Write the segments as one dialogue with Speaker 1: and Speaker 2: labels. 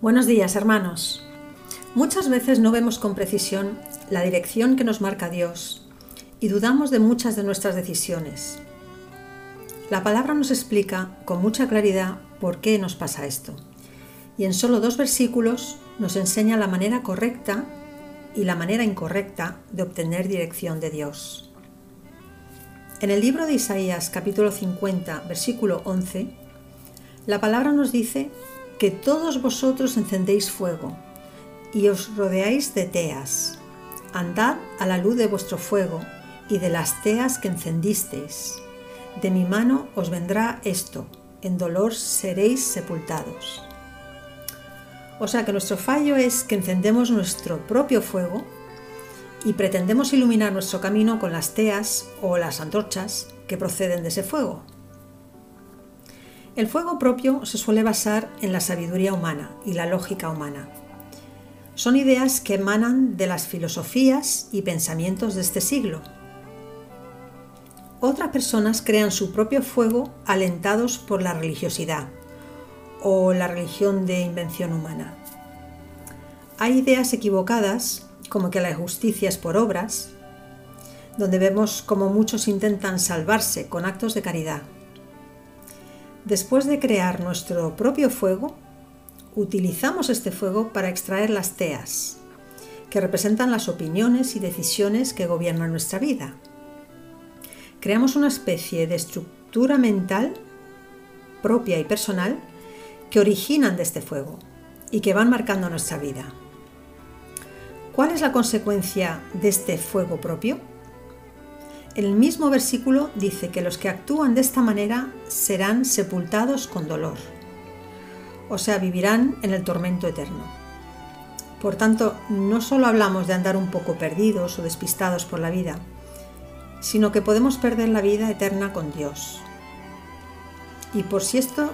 Speaker 1: Buenos días, hermanos. Muchas veces no vemos con precisión la dirección que nos marca Dios y dudamos de muchas de nuestras decisiones. La palabra nos explica con mucha claridad por qué nos pasa esto. Y en solo dos versículos nos enseña la manera correcta y la manera incorrecta de obtener dirección de Dios. En el libro de Isaías capítulo 50 versículo 11, la palabra nos dice que todos vosotros encendéis fuego y os rodeáis de teas. Andad a la luz de vuestro fuego y de las teas que encendisteis. De mi mano os vendrá esto, en dolor seréis sepultados. O sea que nuestro fallo es que encendemos nuestro propio fuego y pretendemos iluminar nuestro camino con las teas o las antorchas que proceden de ese fuego. El fuego propio se suele basar en la sabiduría humana y la lógica humana. Son ideas que emanan de las filosofías y pensamientos de este siglo. Otras personas crean su propio fuego alentados por la religiosidad o la religión de invención humana. Hay ideas equivocadas, como que la justicia es por obras, donde vemos como muchos intentan salvarse con actos de caridad. Después de crear nuestro propio fuego, utilizamos este fuego para extraer las teas, que representan las opiniones y decisiones que gobiernan nuestra vida. Creamos una especie de estructura mental propia y personal que originan de este fuego y que van marcando nuestra vida. ¿Cuál es la consecuencia de este fuego propio? El mismo versículo dice que los que actúan de esta manera serán sepultados con dolor, o sea, vivirán en el tormento eterno. Por tanto, no solo hablamos de andar un poco perdidos o despistados por la vida, sino que podemos perder la vida eterna con Dios. Y por si esto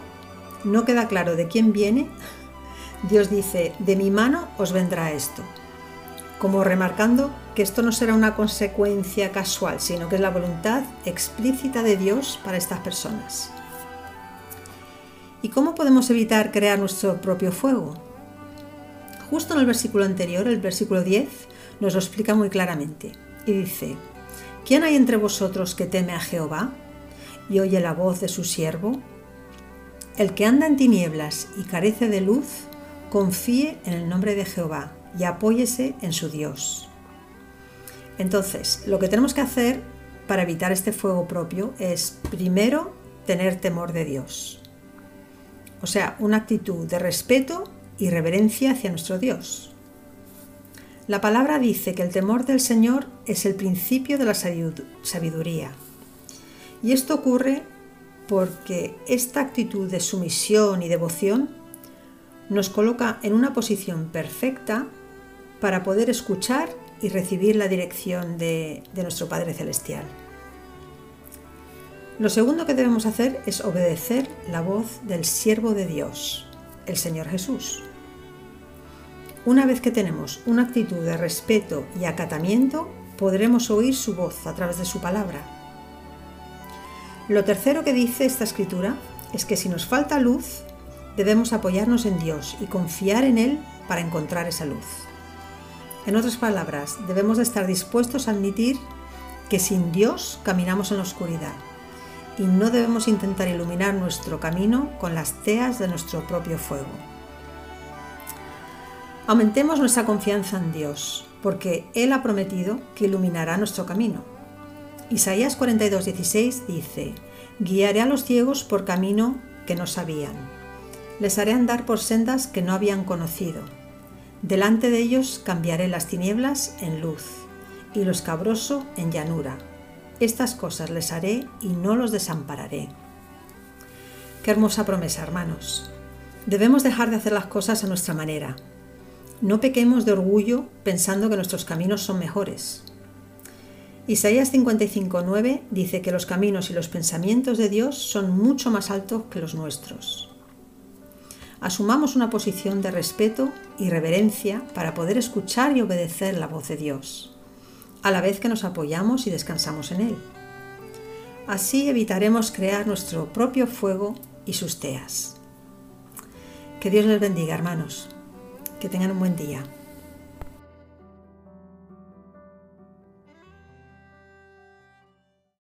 Speaker 1: no queda claro de quién viene, Dios dice, de mi mano os vendrá esto como remarcando que esto no será una consecuencia casual, sino que es la voluntad explícita de Dios para estas personas. ¿Y cómo podemos evitar crear nuestro propio fuego? Justo en el versículo anterior, el versículo 10, nos lo explica muy claramente. Y dice, ¿quién hay entre vosotros que teme a Jehová y oye la voz de su siervo? El que anda en tinieblas y carece de luz, confíe en el nombre de Jehová y apóyese en su Dios. Entonces, lo que tenemos que hacer para evitar este fuego propio es primero tener temor de Dios. O sea, una actitud de respeto y reverencia hacia nuestro Dios. La palabra dice que el temor del Señor es el principio de la sabiduría. Y esto ocurre porque esta actitud de sumisión y devoción nos coloca en una posición perfecta para poder escuchar y recibir la dirección de, nuestro Padre Celestial. Lo segundo que debemos hacer es obedecer la voz del siervo de Dios, el Señor Jesús. Una vez que tenemos una actitud de respeto y acatamiento, podremos oír su voz a través de su palabra. Lo tercero que dice esta escritura es que si nos falta luz, debemos apoyarnos en Dios y confiar en Él para encontrar esa luz. En otras palabras, debemos de estar dispuestos a admitir que sin Dios caminamos en la oscuridad y no debemos intentar iluminar nuestro camino con las teas de nuestro propio fuego. Aumentemos nuestra confianza en Dios, porque Él ha prometido que iluminará nuestro camino. Isaías 42:16 dice, Guiaré a los ciegos por camino que no sabían. Les haré andar por sendas que no habían conocido Delante de ellos cambiaré las tinieblas en luz y lo escabroso en llanura. Estas cosas les haré y no los desampararé. Qué hermosa promesa, hermanos. Debemos dejar de hacer las cosas a nuestra manera. No pequemos de orgullo pensando que nuestros caminos son mejores. Isaías 55:9 dice que los caminos y los pensamientos de Dios son mucho más altos que los nuestros asumamos una posición de respeto y reverencia para poder escuchar y obedecer la voz de Dios, a la vez que nos apoyamos y descansamos en Él. Así evitaremos crear nuestro propio fuego y sus teas. Que Dios les bendiga, hermanos. Que tengan un buen día.